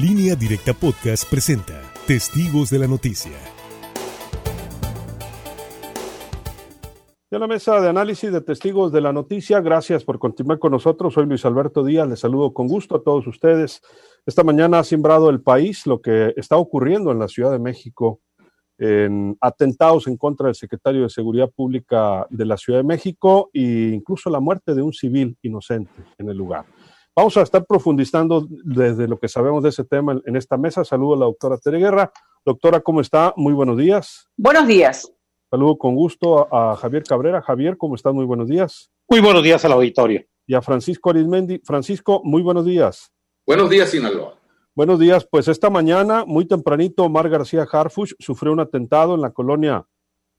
Línea Directa Podcast presenta Testigos de la Noticia. De la mesa de análisis de testigos de la noticia, gracias por continuar con nosotros. Soy Luis Alberto Díaz, les saludo con gusto a todos ustedes. Esta mañana ha sembrado el país lo que está ocurriendo en la Ciudad de México en atentados en contra del secretario de Seguridad Pública de la Ciudad de México e incluso la muerte de un civil inocente en el lugar. Vamos a estar profundizando desde lo que sabemos de ese tema en esta mesa. Saludo a la doctora Tere Guerra. Doctora, ¿cómo está? Muy buenos días. Buenos días. Saludo con gusto a, Javier Cabrera. Javier, ¿cómo estás? Muy buenos días. Muy buenos días al auditorio. Y a Francisco Arismendi. Francisco, muy buenos días. Buenos días, Sinaloa. Buenos días. Pues esta mañana, muy tempranito, Omar García Harfuch sufrió un atentado en la colonia,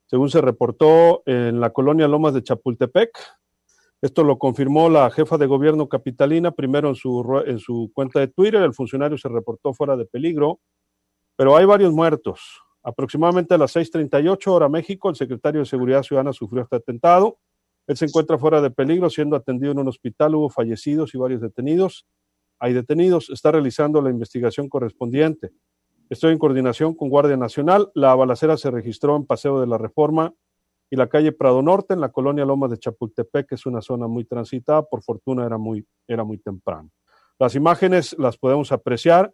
según se reportó, en la colonia Lomas de Chapultepec. Esto lo confirmó la jefa de gobierno capitalina, primero en su, en su cuenta de Twitter. El funcionario se reportó fuera de peligro, pero hay varios muertos. Aproximadamente a las 6:38 hora México, el secretario de Seguridad Ciudadana sufrió este atentado. Él se encuentra fuera de peligro, siendo atendido en un hospital. Hubo fallecidos y varios detenidos hay detenidos, está realizando la investigación correspondiente. Estoy en coordinación con Guardia Nacional. La balacera se registró en Paseo de la Reforma y la calle Prado Norte, en la colonia Loma de Chapultepec, que es una zona muy transitada. Por fortuna era muy, era muy temprano. Las imágenes las podemos apreciar,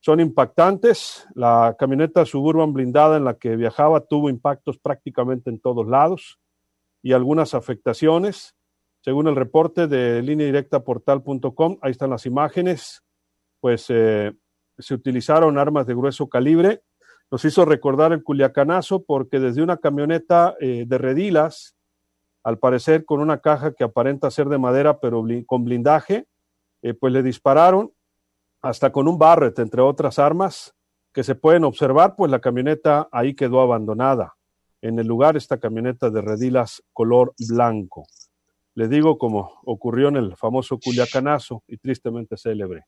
son impactantes. La camioneta suburban blindada en la que viajaba tuvo impactos prácticamente en todos lados y algunas afectaciones. Según el reporte de línea directa portal.com, ahí están las imágenes, pues eh, se utilizaron armas de grueso calibre. Nos hizo recordar el Culiacanazo porque desde una camioneta eh, de redilas, al parecer con una caja que aparenta ser de madera pero con blindaje, eh, pues le dispararon hasta con un Barrett, entre otras armas que se pueden observar, pues la camioneta ahí quedó abandonada. En el lugar esta camioneta de redilas color blanco le digo como ocurrió en el famoso Culiacanazo y tristemente célebre.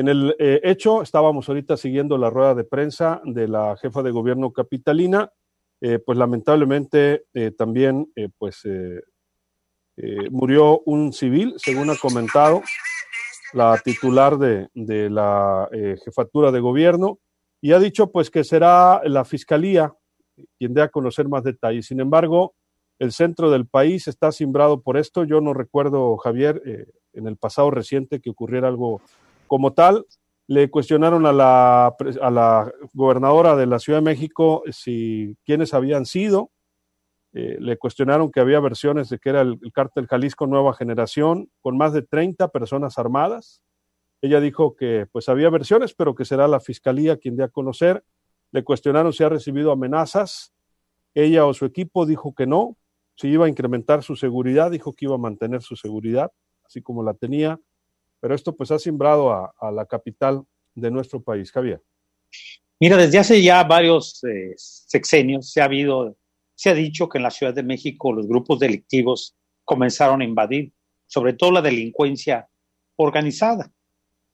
En el eh, hecho, estábamos ahorita siguiendo la rueda de prensa de la jefa de gobierno capitalina, eh, pues lamentablemente eh, también pues murió un civil, según ha comentado la titular de, la jefatura de gobierno, y ha dicho pues que será la fiscalía quien dé a conocer más detalles. Sin embargo, el centro del país está simbrado por esto. Yo no recuerdo, Javier, en el pasado reciente que ocurriera algo como tal. Le cuestionaron a la, a la gobernadora de la Ciudad de México si quiénes habían sido. Eh, le cuestionaron que había versiones de que era el, el, cártel Jalisco Nueva Generación con más de 30 personas armadas. Ella dijo que pues había versiones, pero que será la fiscalía quien dé a conocer. Le cuestionaron si ha recibido amenazas. Ella o su equipo dijo que no, si iba a incrementar su seguridad, dijo que iba a mantener su seguridad, así como la tenía, pero esto pues ha simbrado a, la capital de nuestro país. Javier. Mira, desde hace ya varios eh, sexenios se ha habido, se ha dicho que en la Ciudad de México los grupos delictivos comenzaron a invadir, sobre todo la delincuencia organizada.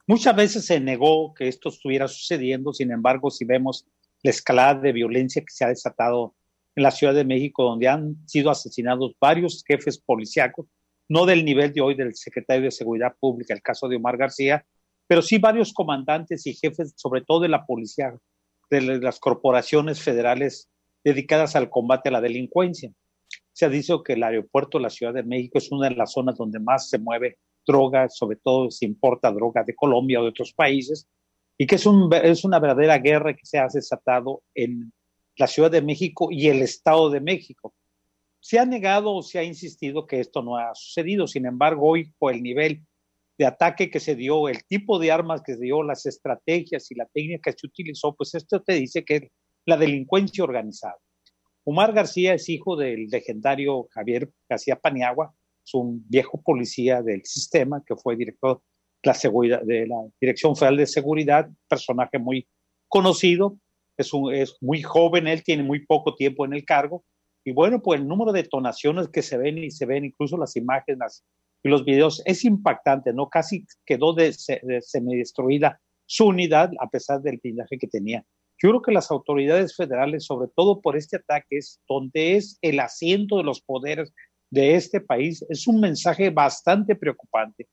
Muchas veces se negó que esto estuviera sucediendo, sin embargo, si vemos la escalada de violencia que se ha desatado en la Ciudad de México, donde han sido asesinados varios jefes policíacos, no del nivel de hoy del secretario de Seguridad Pública, el caso de Omar García, pero sí varios comandantes y jefes, sobre todo de la policía, de las corporaciones federales dedicadas al combate a la delincuencia. Se ha dicho que el aeropuerto de la Ciudad de México es una de las zonas donde más se mueve droga, sobre todo se importa droga de Colombia o de otros países, y que es, es una verdadera guerra que se ha desatado en la Ciudad de México y el Estado de México. Se ha negado o se ha insistido que esto no ha sucedido, sin embargo, hoy por el nivel de ataque que se dio, el tipo de armas que se dio, las estrategias y la técnica que se utilizó, pues esto te dice que es la delincuencia organizada. Omar García es hijo del legendario Javier García Paniagua, es un viejo policía del sistema que fue director de la, Dirección Federal de Seguridad, personaje muy conocido, es muy joven, él tiene muy poco tiempo en el cargo, y bueno, pues el número de detonaciones que se ven y se ven, incluso las imágenes y los videos, es impactante, ¿no? Casi quedó de, de semidestruida su unidad a pesar del blindaje que tenía. Yo creo que las autoridades federales, sobre todo por este ataque, es donde es el asiento de los poderes de este país, es un mensaje bastante preocupante.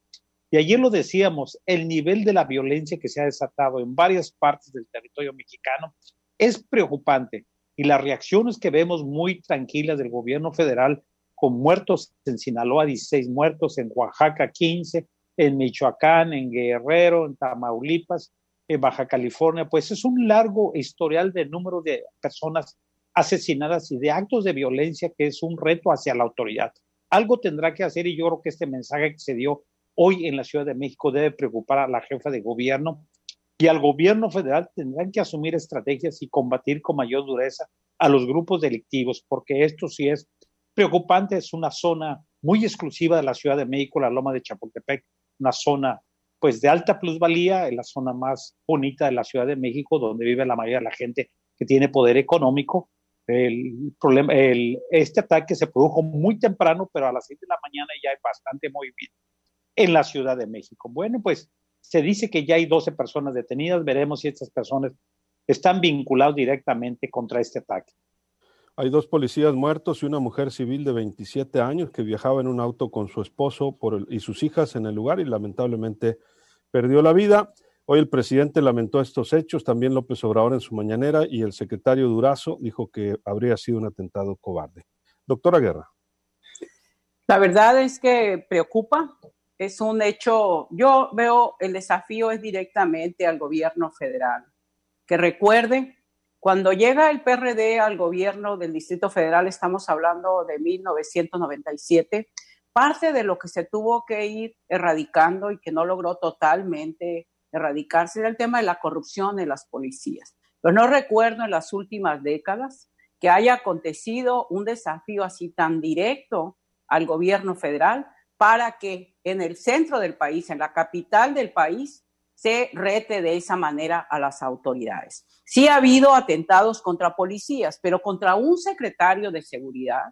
Y ayer lo decíamos, el nivel de la violencia que se ha desatado en varias partes del territorio mexicano es preocupante. Y las reacciones que vemos muy tranquilas del gobierno federal, con muertos en Sinaloa, 16 muertos, en Oaxaca 15, en Michoacán, en Guerrero, en Tamaulipas, en Baja California, pues es un largo historial de número de personas asesinadas y de actos de violencia que es un reto hacia la autoridad. Algo tendrá que hacer y yo creo que este mensaje que se dio hoy en la Ciudad de México debe preocupar a la jefa de gobierno y al gobierno federal tendrán que asumir estrategias y combatir con mayor dureza a los grupos delictivos, porque esto sí es preocupante, es una zona muy exclusiva de la Ciudad de México, la Loma de Chapultepec, una zona pues de alta plusvalía, en la zona más bonita de la Ciudad de México, donde vive la mayoría de la gente que tiene poder económico. El problema, este ataque se produjo muy temprano, pero a las 6 de la mañana ya hay bastante movimiento en la Ciudad de México. Bueno, pues se dice que ya hay 12 personas detenidas, veremos si estas personas están vinculadas directamente contra este ataque. Hay dos policías muertos y una mujer civil de 27 años que viajaba en un auto con su esposo y sus hijas en el lugar y lamentablemente perdió la vida. Hoy el presidente lamentó estos hechos, también López Obrador en su mañanera y el secretario Durazo dijo que habría sido un atentado cobarde. Doctora Guerra. La verdad es que preocupa, es un hecho, yo veo el desafío es directamente al gobierno federal, que recuerde, cuando llega el PRD al gobierno del Distrito Federal, estamos hablando de 1997, parte de lo que se tuvo que ir erradicando y que no logró totalmente erradicarse era el tema de la corrupción en las policías. Pero no recuerdo en las últimas décadas que haya acontecido un desafío así tan directo al gobierno federal para que en el centro del país, en la capital del país, se rete de esa manera a las autoridades. Sí ha habido atentados contra policías, pero contra un secretario de seguridad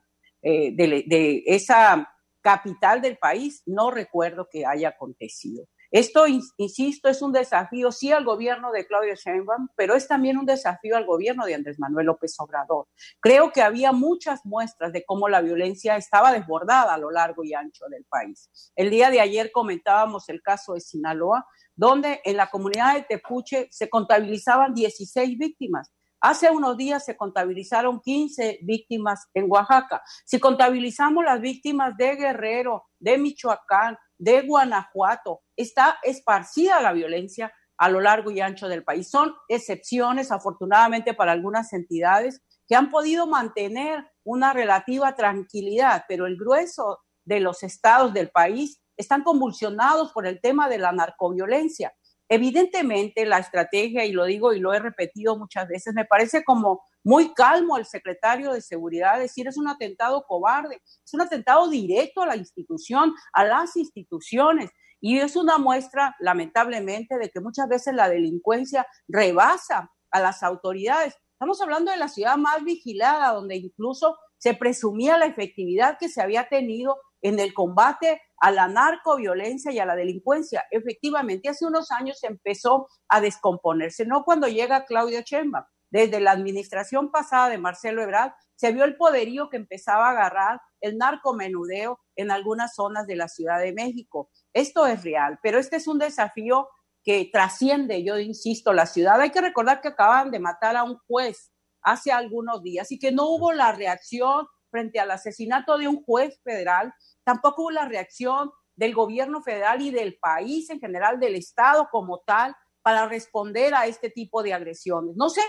eh, de, de esa capital del país no recuerdo que haya acontecido. Esto, insisto, es un desafío, sí, al gobierno de Claudia Sheinbaum, pero es también un desafío al gobierno de Andrés Manuel López Obrador. Creo que había muchas muestras de cómo la violencia estaba desbordada a lo largo y ancho del país. El día de ayer comentábamos el caso de Sinaloa, donde en la comunidad de Tepuche se contabilizaban 16 víctimas. Hace unos días se contabilizaron 15 víctimas en Oaxaca. Si contabilizamos las víctimas de Guerrero, de Michoacán, de Guanajuato, está esparcida la violencia a lo largo y ancho del país. Son excepciones, afortunadamente, para algunas entidades que han podido mantener una relativa tranquilidad, pero el grueso de los estados del país están convulsionados por el tema de la narcoviolencia. Evidentemente, la estrategia, y lo digo y lo he repetido muchas veces, me parece como muy calmo el secretario de Seguridad decir es un atentado cobarde, es un atentado directo a la institución, a las instituciones. Y es una muestra, lamentablemente, de que muchas veces la delincuencia rebasa a las autoridades. Estamos hablando de la ciudad más vigilada, donde incluso se presumía la efectividad que se había tenido en el combate a la narcoviolencia y a la delincuencia. Efectivamente, hace unos años empezó a descomponerse, no cuando llega Claudia Chemba. Desde la administración pasada de Marcelo Ebrard se vio el poderío que empezaba a agarrar el narcomenudeo en algunas zonas de la Ciudad de México. Esto es real, pero este es un desafío que trasciende, yo insisto, la ciudad. Hay que recordar que acaban de matar a un juez hace algunos días y que no hubo la reacción frente al asesinato de un juez federal Tampoco hubo la reacción del gobierno federal y del país en general, del Estado como tal, para responder a este tipo de agresiones. No sé,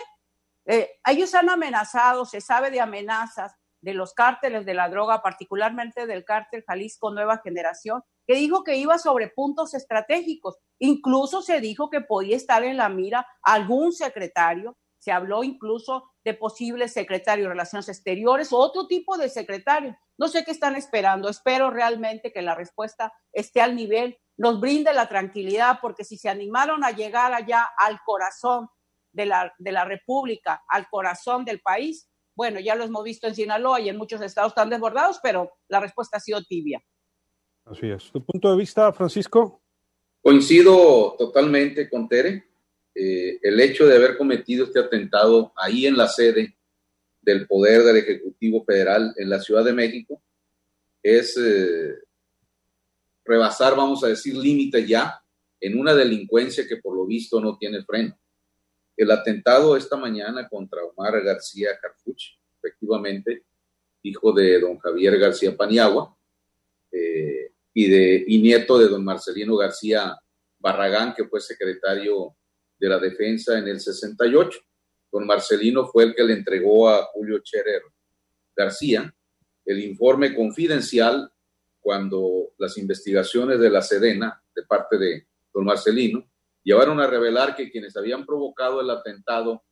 eh, ellos han amenazado, se sabe de amenazas de los cárteles de la droga, particularmente del cártel Jalisco Nueva Generación, que dijo que iba sobre puntos estratégicos. Incluso se dijo que podía estar en la mira algún secretario se habló incluso de posibles secretarios de Relaciones Exteriores o otro tipo de secretario. No sé qué están esperando. Espero realmente que la respuesta esté al nivel, nos brinde la tranquilidad, porque si se animaron a llegar allá al corazón de la, de la República, al corazón del país, bueno, ya lo hemos visto en Sinaloa y en muchos estados tan desbordados, pero la respuesta ha sido tibia. Así es. ¿Tu punto de vista, Francisco? Coincido totalmente con Tere. Eh, el hecho de haber cometido este atentado ahí en la sede del Poder del Ejecutivo Federal en la Ciudad de México es, eh, rebasar, vamos a decir, límites ya en una delincuencia que por lo visto no tiene freno. El atentado esta mañana contra Omar García Carfuch, efectivamente, hijo de don Javier García Paniagua eh, y, de, y nieto de don Marcelino García Barragán, que fue secretario de la Defensa en el 68. Don Marcelino fue el que le entregó a Julio Cherer García el informe confidencial cuando las investigaciones de la Sedena, de parte de don Marcelino, llevaron a revelar que quienes habían provocado el atentado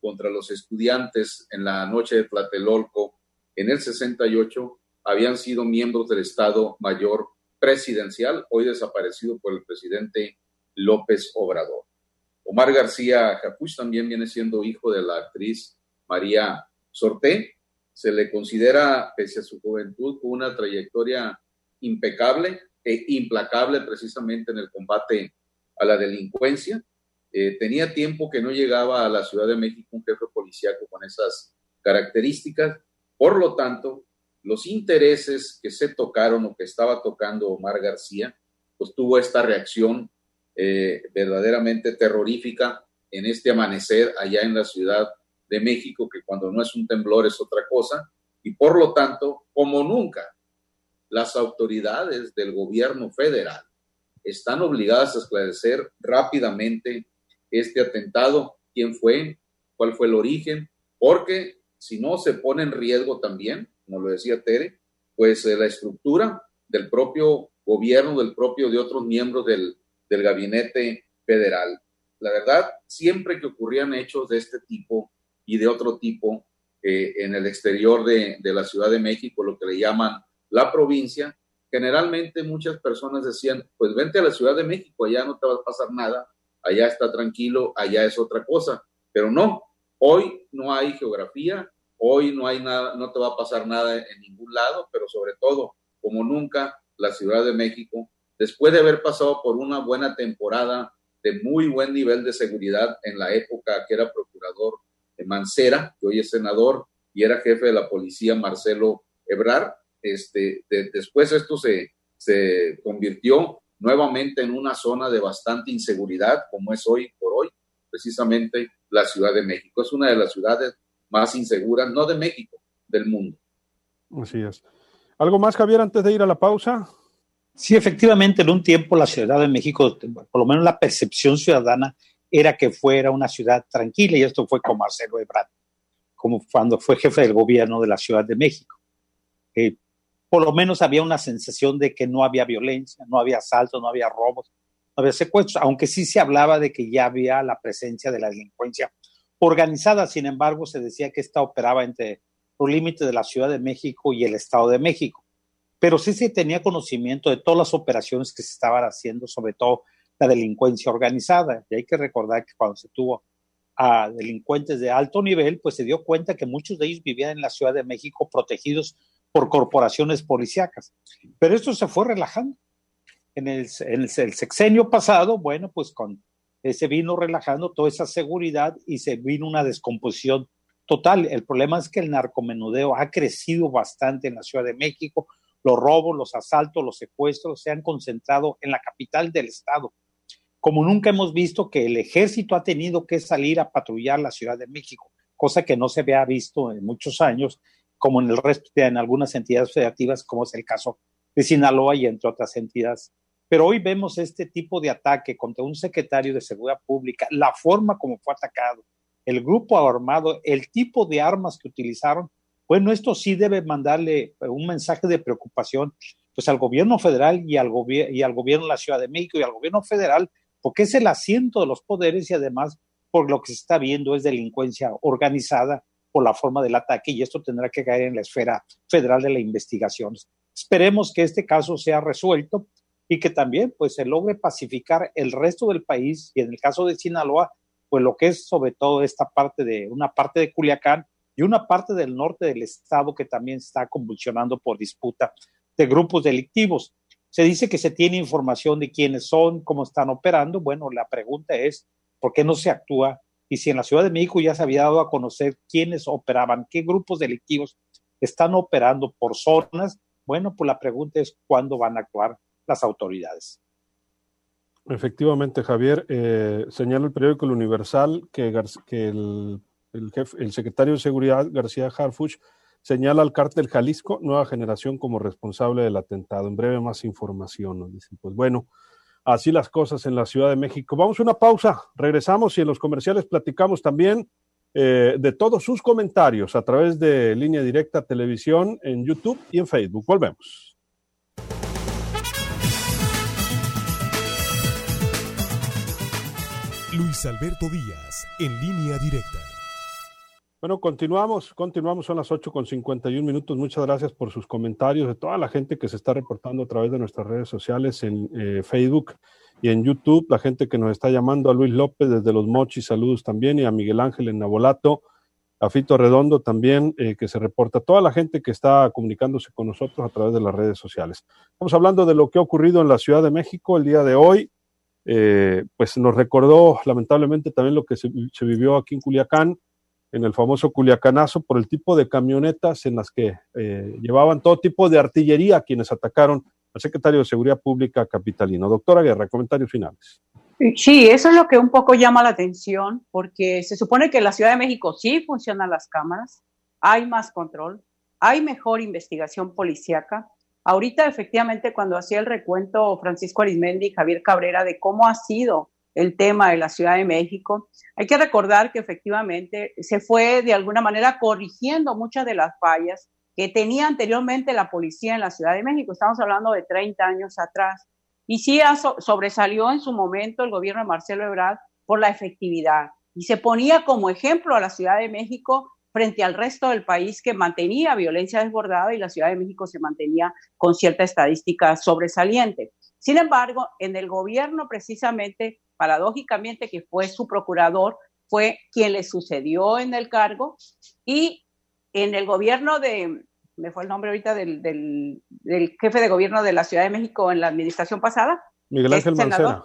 contra los estudiantes en la noche de Tlatelolco en el 68 habían sido miembros del Estado Mayor Presidencial, hoy desaparecido por el presidente López Obrador. Omar García Capuch también viene siendo hijo de la actriz María Sorté. Se le considera, pese a su juventud, con una trayectoria impecable e implacable precisamente en el combate a la delincuencia. Eh, tenía tiempo que no llegaba a la Ciudad de México un jefe policíaco con esas características. Por lo tanto, los intereses que se tocaron o que estaba tocando Omar García, pues tuvo esta reacción eh, verdaderamente terrorífica en este amanecer allá en la Ciudad de México, que cuando no es un temblor es otra cosa, y por lo tanto, como nunca, las autoridades del gobierno federal están obligadas a esclarecer rápidamente este atentado, quién fue, cuál fue el origen, porque si no se pone en riesgo también, como lo decía Tere, pues eh, la estructura del propio gobierno, del propio de otros miembros del, del gabinete federal. La verdad, siempre que ocurrían hechos de este tipo y de otro tipo eh, en el exterior de, de, la Ciudad de México, lo que le llaman la provincia, generalmente muchas personas decían, pues vente a la Ciudad de México, allá no te va a pasar nada, allá está tranquilo, allá es otra cosa. Pero no, hoy no hay geografía, hoy no hay nada, no te va a pasar nada en ningún lado, pero sobre todo, como nunca, la Ciudad de México después de haber pasado por una buena temporada de muy buen nivel de seguridad en la época que era procurador de Mancera, que hoy es senador y era jefe de la policía Marcelo Ebrar, este, después esto se, se convirtió nuevamente en una zona de bastante inseguridad, como es hoy por hoy, precisamente la Ciudad de México. Es una de las ciudades más inseguras, no de México, del mundo. Así es. ¿Algo más, Javier, antes de ir a la pausa? Sí, efectivamente, en un tiempo la Ciudad de México, por lo menos la percepción ciudadana era que fuera una ciudad tranquila y esto fue con Marcelo Ebrard, como cuando fue jefe del gobierno de la Ciudad de México. Eh, por lo menos había una sensación de que no había violencia, no había asaltos, no había robos, no había secuestros, aunque sí se hablaba de que ya había la presencia de la delincuencia organizada. Sin embargo, se decía que esta operaba entre los límites de la Ciudad de México y el Estado de México pero sí se tenía conocimiento de todas las operaciones que se estaban haciendo, sobre todo la delincuencia organizada. Y hay que recordar que cuando se tuvo a delincuentes de alto nivel, pues se dio cuenta que muchos de ellos vivían en la Ciudad de México protegidos por corporaciones policíacas. Pero esto se fue relajando. En el, en el, sexenio pasado, bueno, pues con se vino relajando toda esa seguridad y se vino una descomposición total. El problema es que el narcomenudeo ha crecido bastante en la Ciudad de México, los robos, los asaltos, los secuestros se han concentrado en la capital del estado. Como nunca hemos visto que el ejército ha tenido que salir a patrullar la Ciudad de México, cosa que no se había visto en muchos años, como en el resto de algunas entidades federativas, como es el caso de Sinaloa y entre otras entidades. Pero hoy vemos este tipo de ataque contra un secretario de Seguridad Pública, la forma como fue atacado, el grupo armado, el tipo de armas que utilizaron, bueno, esto sí debe mandarle un mensaje de preocupación pues al gobierno federal y al, y al gobierno de la Ciudad de México y al gobierno federal, porque es el asiento de los poderes y además por lo que se está viendo es delincuencia organizada por la forma del ataque y esto tendrá que caer en la esfera federal de la investigación. Esperemos que este caso sea resuelto y que también pues se logre pacificar el resto del país y en el caso de Sinaloa, pues lo que es sobre todo esta parte de una parte de Culiacán y una parte del norte del estado que también está convulsionando por disputa de grupos delictivos. Se dice que se tiene información de quiénes son, cómo están operando. Bueno, la pregunta es, ¿por qué no se actúa? Y si en la Ciudad de México ya se había dado a conocer quiénes operaban, qué grupos delictivos están operando por zonas, bueno, pues la pregunta es cuándo van a actuar. las autoridades. Efectivamente, Javier, eh, señala el periódico El Universal que, que el, el secretario de Seguridad, García Harfuch, señala al cártel Jalisco, nueva generación, como responsable del atentado. En breve, más información, nos dicen. Pues bueno, así las cosas en la Ciudad de México. Vamos a una pausa, regresamos y en los comerciales platicamos también eh, de todos sus comentarios a través de Línea Directa Televisión en YouTube y en Facebook. Volvemos. Luis Alberto Díaz, en línea directa. Bueno, continuamos, continuamos, son las 8 con 51 minutos. Muchas gracias por sus comentarios, de toda la gente que se está reportando a través de nuestras redes sociales en eh, Facebook y en YouTube, la gente que nos está llamando, a Luis López desde Los Mochis, saludos también, y a Miguel Ángel en Nabolato, a Fito Redondo también, eh, que se reporta, toda la gente que está comunicándose con nosotros a través de las redes sociales. Estamos hablando de lo que ha ocurrido en la Ciudad de México el día de hoy. Eh, pues nos recordó lamentablemente también lo que se, vivió aquí en Culiacán, en el famoso Culiacanazo, por el tipo de camionetas en las que eh, llevaban todo tipo de artillería quienes atacaron al secretario de Seguridad Pública capitalino. Doctora Guerra, comentarios finales. Sí, eso es lo que un poco llama la atención, porque se supone que en la Ciudad de México sí funcionan las cámaras, hay más control, hay mejor investigación policíaca, Ahorita, efectivamente, cuando hacía el recuento Francisco Arismendi y Javier Cabrera de cómo ha sido el tema de la Ciudad de México, hay que recordar que efectivamente se fue de alguna manera corrigiendo muchas de las fallas que tenía anteriormente la policía en la Ciudad de México. Estamos hablando de 30 años atrás. Y sí sobresalió en su momento el gobierno de Marcelo Ebrard por la efectividad. Y se ponía como ejemplo a la Ciudad de México frente al resto del país que mantenía violencia desbordada y la Ciudad de México se mantenía con cierta estadística sobresaliente. Sin embargo, en el gobierno precisamente, paradójicamente, que fue su procurador, fue quien le sucedió en el cargo y en el gobierno de, me fue el nombre ahorita del, del, jefe de gobierno de la Ciudad de México en la administración pasada. Miguel Ángel Mancera.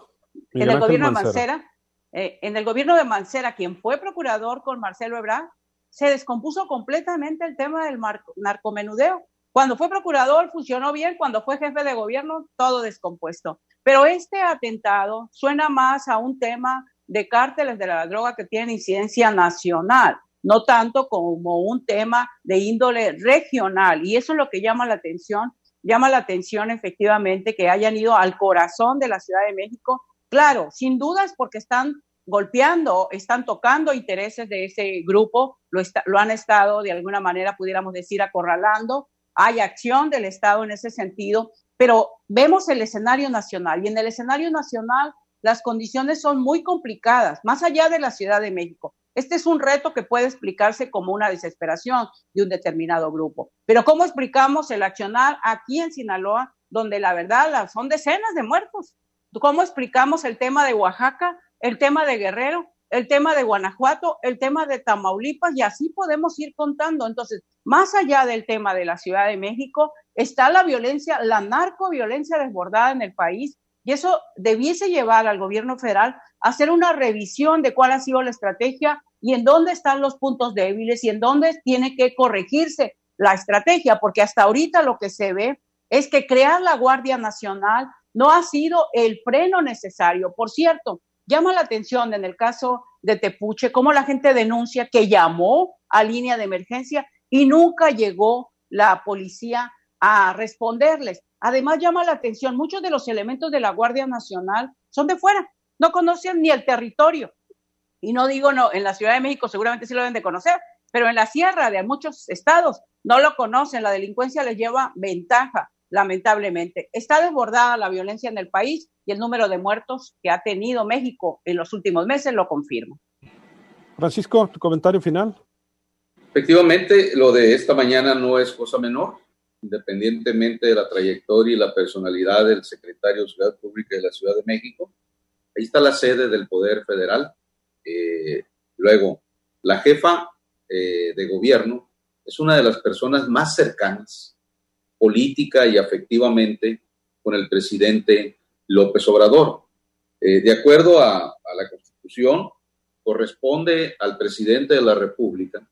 en el gobierno de Mancera, eh, en el gobierno de Mancera, quien fue procurador con Marcelo Ebrard, se descompuso completamente el tema del narcomenudeo. Cuando fue procurador funcionó bien, cuando fue jefe de gobierno todo descompuesto. Pero este atentado suena más a un tema de cárteles de la droga que tienen incidencia nacional, no tanto como un tema de índole regional. Y eso es lo que llama la atención. Llama la atención efectivamente que hayan ido al corazón de la Ciudad de México. Claro, sin dudas porque están golpeando, están tocando intereses de ese grupo, lo, lo han estado de alguna manera, pudiéramos decir, acorralando. Hay acción del Estado en ese sentido, pero vemos el escenario nacional y en el escenario nacional las condiciones son muy complicadas, más allá de la Ciudad de México. Este es un reto que puede explicarse como una desesperación de un determinado grupo. Pero ¿cómo explicamos el accionar aquí en Sinaloa, donde la verdad son decenas de muertos? ¿Cómo explicamos el tema de Oaxaca, el tema de Guerrero, el tema de Guanajuato, el tema de Tamaulipas y así podemos ir contando. Entonces, más allá del tema de la Ciudad de México, está la violencia, la narcoviolencia desbordada en el país y eso debiese llevar al gobierno federal a hacer una revisión de cuál ha sido la estrategia y en dónde están los puntos débiles y en dónde tiene que corregirse la estrategia, porque hasta ahorita lo que se ve es que crear la Guardia Nacional no ha sido el freno necesario. Por cierto, llama la atención en el caso de Tepuche cómo la gente denuncia que llamó a línea de emergencia y nunca llegó la policía a responderles. Además llama la atención, muchos de los elementos de la Guardia Nacional son de fuera, no conocen ni el territorio. Y no digo no, en la Ciudad de México seguramente sí lo deben de conocer, pero en la sierra de muchos estados no lo conocen, la delincuencia les lleva ventaja lamentablemente. Está desbordada la violencia en el país y el número de muertos que ha tenido México en los últimos meses lo confirma. Francisco, tu comentario final. Efectivamente, lo de esta mañana no es cosa menor, independientemente de la trayectoria y la personalidad del secretario de Ciudad Pública de la Ciudad de México. Ahí está la sede del Poder Federal. Eh, luego, la jefa eh, de gobierno es una de las personas más cercanas política y afectivamente con el presidente López Obrador. Eh, de acuerdo a, la Constitución, corresponde al presidente de la República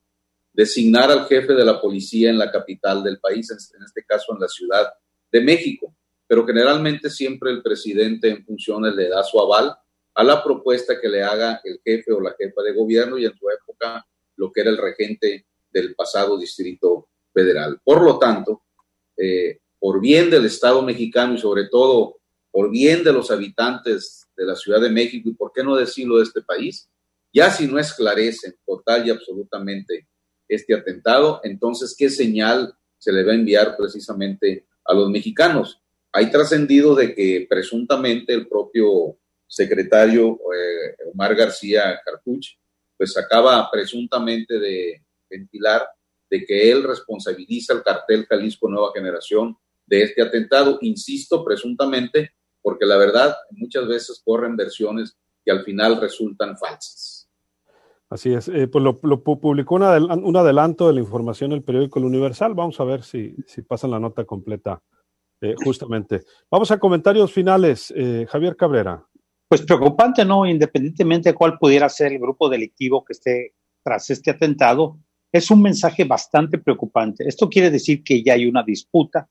designar al jefe de la policía en la capital del país, en este caso en la Ciudad de México. pero generalmente siempre el presidente en funciones le da su aval a la propuesta que le haga el jefe o la jefa de gobierno y en su época lo que era el regente del pasado Distrito Federal. Por lo tanto, eh, por bien del Estado mexicano y sobre todo por bien de los habitantes de la Ciudad de México y por qué no decirlo de este país, ya si no esclarecen total y absolutamente este atentado, entonces, ¿qué señal se le va a enviar precisamente a los mexicanos? Hay trascendido de que presuntamente el propio secretario eh, Omar García Cartuch, pues acaba presuntamente de ventilar de que él responsabiliza al cartel Jalisco Nueva Generación de este atentado, insisto, presuntamente, porque la verdad muchas veces corren versiones que al final resultan falsas. Así es, eh, pues lo, publicó un, adelanto de la información el periódico El Universal, vamos a ver si, si pasan la nota completa eh, justamente. Vamos a comentarios finales, eh, Javier Cabrera. Pues preocupante, ¿no? Independientemente de cuál pudiera ser el grupo delictivo que esté tras este atentado, es un mensaje bastante preocupante. Esto quiere decir que ya hay una disputa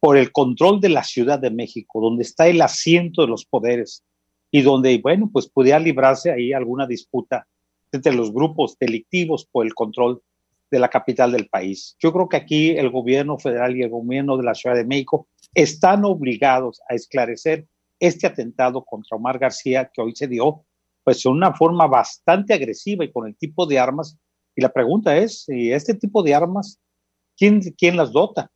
por el control de la Ciudad de México, donde está el asiento de los poderes y donde, bueno, pues pudiera librarse ahí alguna disputa entre los grupos delictivos por el control de la capital del país. Yo creo que aquí el gobierno federal y el gobierno de la Ciudad de México están obligados a esclarecer este atentado contra Omar García que hoy se dio, pues de una forma bastante agresiva y con el tipo de armas. Y la pregunta es, si este tipo de armas, ¿quién, quién las dota?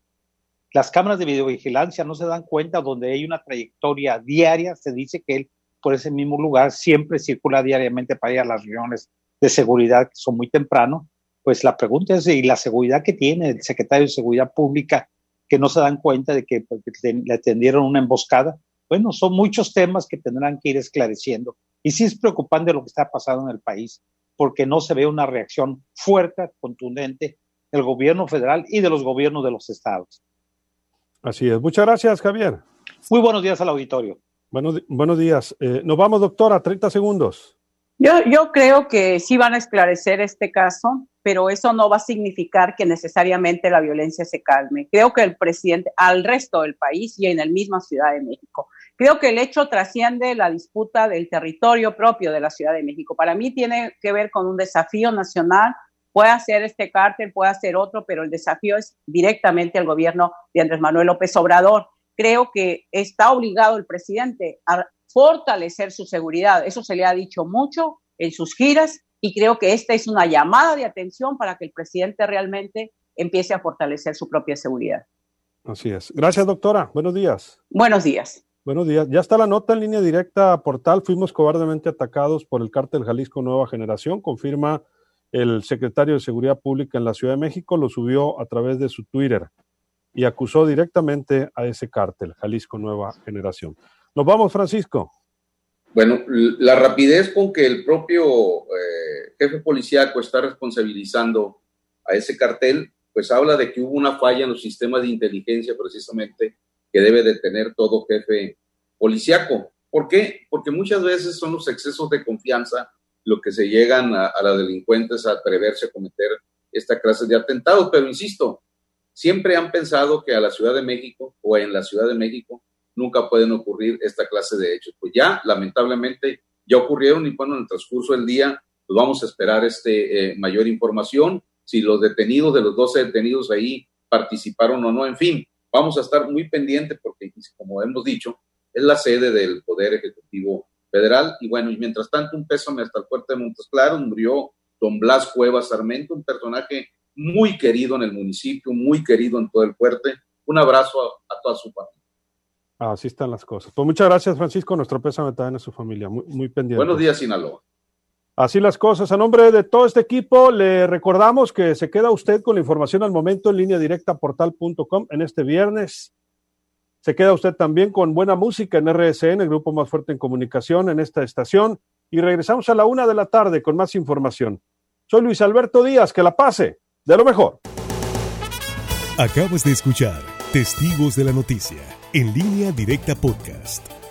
Las cámaras de videovigilancia no se dan cuenta donde hay una trayectoria diaria, se dice que él por ese mismo lugar siempre circula diariamente para ir a las reuniones de seguridad que son muy temprano. Pues la pregunta es, ¿y la seguridad que tiene el secretario de Seguridad Pública que no se dan cuenta de que pues, le atendieron una emboscada? Bueno, son muchos temas que tendrán que ir esclareciendo. Y sí es preocupante lo que está pasando en el país, porque no se ve una reacción fuerte, contundente del gobierno federal y de los gobiernos de los estados. Así es. Muchas gracias, Javier. Muy buenos días al auditorio. Buenos, buenos días. Eh, nos vamos, doctora, 30 segundos. Yo, yo creo que sí van a esclarecer este caso, pero eso no va a significar que necesariamente la violencia se calme. Creo que el presidente, al resto del país y en el mismo Ciudad de México, Creo que el hecho trasciende la disputa del territorio propio de la Ciudad de México. Para mí tiene que ver con un desafío nacional. Puede ser este cártel, puede ser otro, pero el desafío es directamente al gobierno de Andrés Manuel López Obrador. Creo que está obligado el presidente a fortalecer su seguridad. Eso se le ha dicho mucho en sus giras y creo que esta es una llamada de atención para que el presidente realmente empiece a fortalecer su propia seguridad. Así es. Gracias, doctora. Buenos días. Buenos días. Buenos días. Ya está la nota en línea directa a Portal. Fuimos cobardemente atacados por el cártel Jalisco Nueva Generación, confirma el secretario de Seguridad Pública en la Ciudad de México, lo subió a través de su Twitter y acusó directamente a ese cártel, Jalisco Nueva Generación. Nos vamos, Francisco. Bueno, la rapidez con que el propio eh, jefe policíaco está responsabilizando a ese cartel, pues habla de que hubo una falla en los sistemas de inteligencia precisamente que debe de tener todo jefe policiaco. ¿Por qué? Porque muchas veces son los excesos de confianza lo que se llegan a, a las delincuentes a atreverse a cometer esta clase de atentados. Pero insisto, siempre han pensado que a la Ciudad de México o en la Ciudad de México nunca pueden ocurrir esta clase de hechos. Pues ya, lamentablemente, ya ocurrieron y bueno, en el transcurso del día pues vamos a esperar este, eh, mayor información, si los detenidos, de los 12 detenidos ahí participaron o no, en fin, vamos a estar muy pendientes porque, como hemos dicho, es la sede del Poder Ejecutivo Federal. Y bueno, y mientras tanto, un pésame hasta el fuerte de Montes Claros, murió don Blas Cuevas Sarmento, un personaje muy querido en el municipio, muy querido en todo el fuerte. Un abrazo a, toda su familia. Así están las cosas. Pues muchas gracias, Francisco. Nuestro pésame también a su familia. Muy, muy pendiente. Buenos días, Sinaloa. Así las cosas. A nombre de todo este equipo, le recordamos que se queda usted con la información al momento en línea directa portal.com en este viernes. Se queda usted también con buena música en RSN, el grupo más fuerte en comunicación en esta estación. Y regresamos a la una de la tarde con más información. Soy Luis Alberto Díaz, que la pase de lo mejor. Acabas de escuchar Testigos de la Noticia en línea directa podcast.